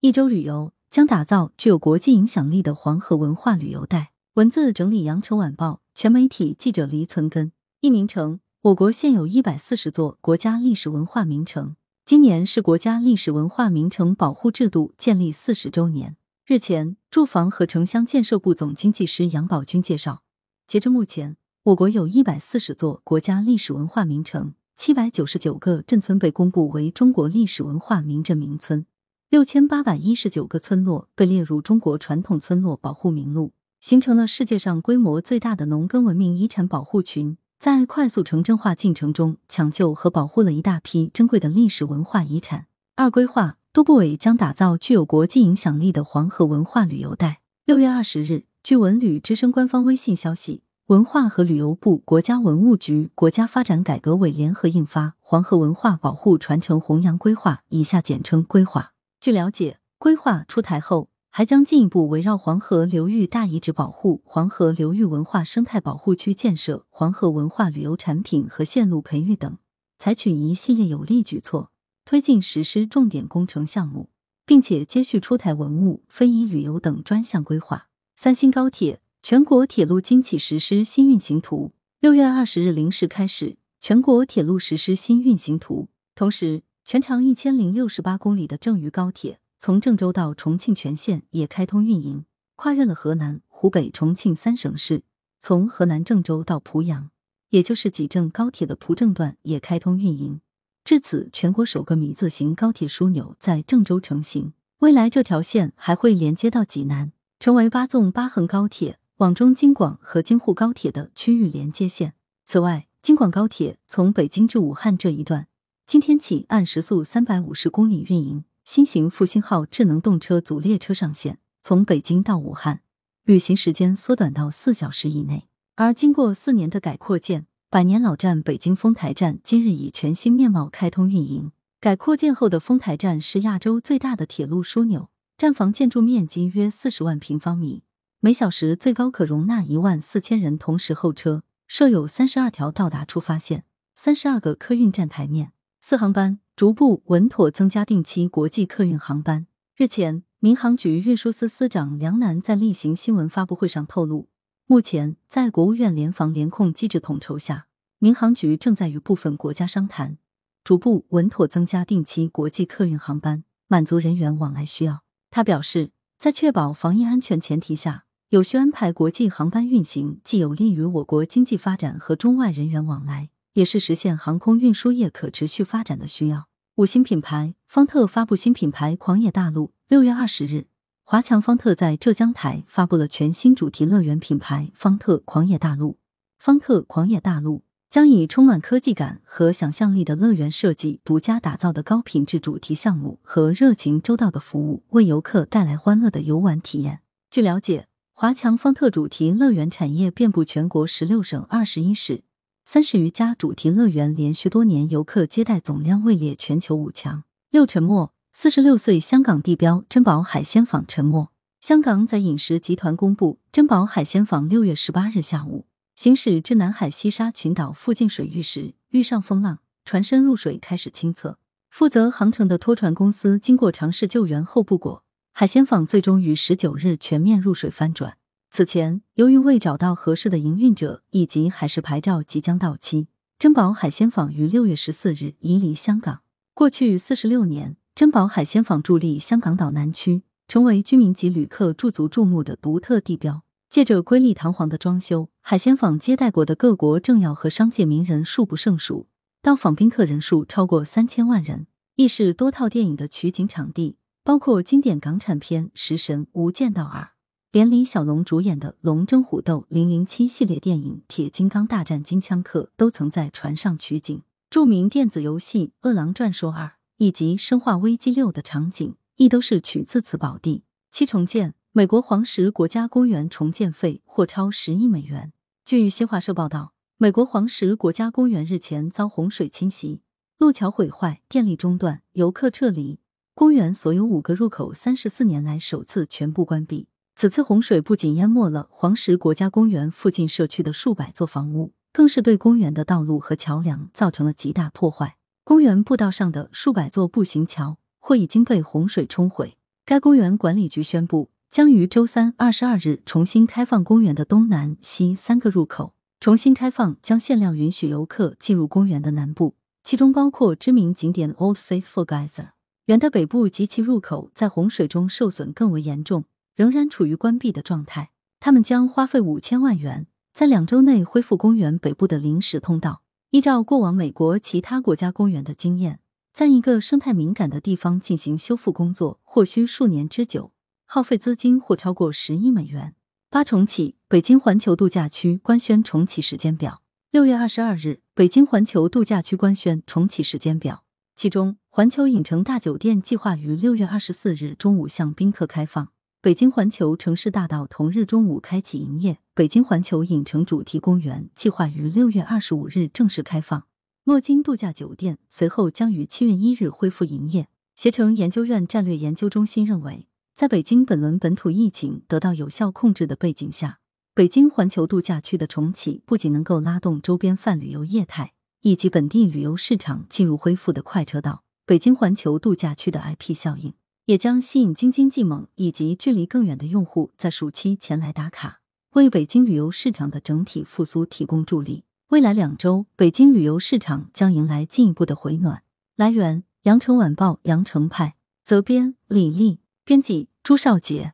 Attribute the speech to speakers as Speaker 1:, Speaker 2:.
Speaker 1: 一周旅游将打造具有国际影响力的黄河文化旅游带。文字整理：羊城晚报全媒体记者黎存根。一名城，我国现有一百四十座国家历史文化名城，今年是国家历史文化名城保护制度建立四十周年。日前，住房和城乡建设部总经济师杨宝军介绍，截至目前，我国有一百四十座国家历史文化名城，七百九十九个镇村被公布为中国历史文化名镇名村，六千八百一十九个村落被列入中国传统村落保护名录，形成了世界上规模最大的农耕文明遗产保护群。在快速城镇化进程中，抢救和保护了一大批珍贵的历史文化遗产。二规划。多部委将打造具有国际影响力的黄河文化旅游带。六月二十日，据文旅之声官方微信消息，文化和旅游部、国家文物局、国家发展改革委联合印发《黄河文化保护传承弘扬规划》（以下简称规划）。据了解，规划出台后，还将进一步围绕黄河流域大遗址保护、黄河流域文化生态保护区建设、黄河文化旅游产品和线路培育等，采取一系列有力举措。推进实施重点工程项目，并且接续出台文物、非遗旅游等专项规划。三星高铁全国铁路经济实施新运行图，六月二十日零时开始，全国铁路实施新运行图。同时，全长一千零六十八公里的郑渝高铁从郑州到重庆全线也开通运营，跨越了河南、湖北、重庆三省市。从河南郑州到濮阳，也就是济郑高铁的濮郑段也开通运营。至此，全国首个米字形高铁枢纽在郑州成型。未来这条线还会连接到济南，成为八纵八横高铁、网中京广和京沪高铁的区域连接线。此外，京广高铁从北京至武汉这一段，今天起按时速三百五十公里运营，新型复兴号智能动车组列车上线，从北京到武汉，旅行时间缩短到四小时以内。而经过四年的改扩建。百年老站北京丰台站今日以全新面貌开通运营。改扩建后的丰台站是亚洲最大的铁路枢纽，站房建筑面积约四十万平方米，每小时最高可容纳一万四千人同时候车，设有三十二条到达出发线，三十二个客运站台面。四航班逐步稳妥增加定期国际客运航班。日前，民航局运输司司长梁楠在例行新闻发布会上透露。目前，在国务院联防联控机制统筹下，民航局正在与部分国家商谈，逐步稳妥增加定期国际客运航班，满足人员往来需要。他表示，在确保防疫安全前提下，有序安排国际航班运行，既有利于我国经济发展和中外人员往来，也是实现航空运输业可持续发展的需要。五星品牌方特发布新品牌“狂野大陆”，六月二十日。华强方特在浙江台发布了全新主题乐园品牌“方特狂野大陆”。方特狂野大陆将以充满科技感和想象力的乐园设计、独家打造的高品质主题项目和热情周到的服务，为游客带来欢乐的游玩体验。据了解，华强方特主题乐园产业遍布全国十六省二十一市，三十余家主题乐园连续多年游客接待总量位列全球五强。六沉默。四十六岁香港地标珍宝海鲜坊沉没。香港在饮食集团公布，珍宝海鲜坊六月十八日下午行驶至南海西沙群岛附近水域时，遇上风浪，船身入水开始清侧。负责航程的拖船公司经过尝试救援后不果，海鲜坊最终于十九日全面入水翻转。此前，由于未找到合适的营运者以及海事牌照即将到期，珍宝海鲜坊于六月十四日移离香港。过去四十六年。珍宝海鲜坊伫立香港岛南区，成为居民及旅客驻足注目的独特地标。借着瑰丽堂皇的装修，海鲜坊接待过的各国政要和商界名人数不胜数，到访宾客人数超过三千万人，亦是多套电影的取景场地，包括经典港产片《食神》《无间道二》，连李小龙主演的《龙争虎斗》《零零七》系列电影《铁金刚大战金枪客》都曾在船上取景。著名电子游戏《饿狼传说二》。以及《生化危机六》的场景亦都是取自此宝地。七重建，美国黄石国家公园重建费或超十亿美元。据新华社报道，美国黄石国家公园日前遭洪水侵袭，路桥毁坏，电力中断，游客撤离，公园所有五个入口三十四年来首次全部关闭。此次洪水不仅淹没了黄石国家公园附近社区的数百座房屋，更是对公园的道路和桥梁造成了极大破坏。公园步道上的数百座步行桥或已经被洪水冲毁。该公园管理局宣布，将于周三二十二日重新开放公园的东南、西三个入口。重新开放将限量允许游客进入公园的南部，其中包括知名景点 Old Faithful Geyser。园的北部及其入口在洪水中受损更为严重，仍然处于关闭的状态。他们将花费五千万元，在两周内恢复公园北部的临时通道。依照过往美国其他国家公园的经验，在一个生态敏感的地方进行修复工作，或需数年之久，耗费资金或超过十亿美元。八重启，北京环球度假区官宣重启时间表。六月二十二日，北京环球度假区官宣重启时间表，其中环球影城大酒店计划于六月二十四日中午向宾客开放。北京环球城市大道同日中午开启营业，北京环球影城主题公园计划于六月二十五日正式开放，诺金度假酒店随后将于七月一日恢复营业。携程研究院战略研究中心认为，在北京本轮本土疫情得到有效控制的背景下，北京环球度假区的重启不仅能够拉动周边泛旅游业态以及本地旅游市场进入恢复的快车道，北京环球度假区的 IP 效应。也将吸引京津冀盟以及距离更远的用户在暑期前来打卡，为北京旅游市场的整体复苏提供助力。未来两周，北京旅游市场将迎来进一步的回暖。来源：羊城晚报羊城派，责编：李丽，编辑：朱少杰。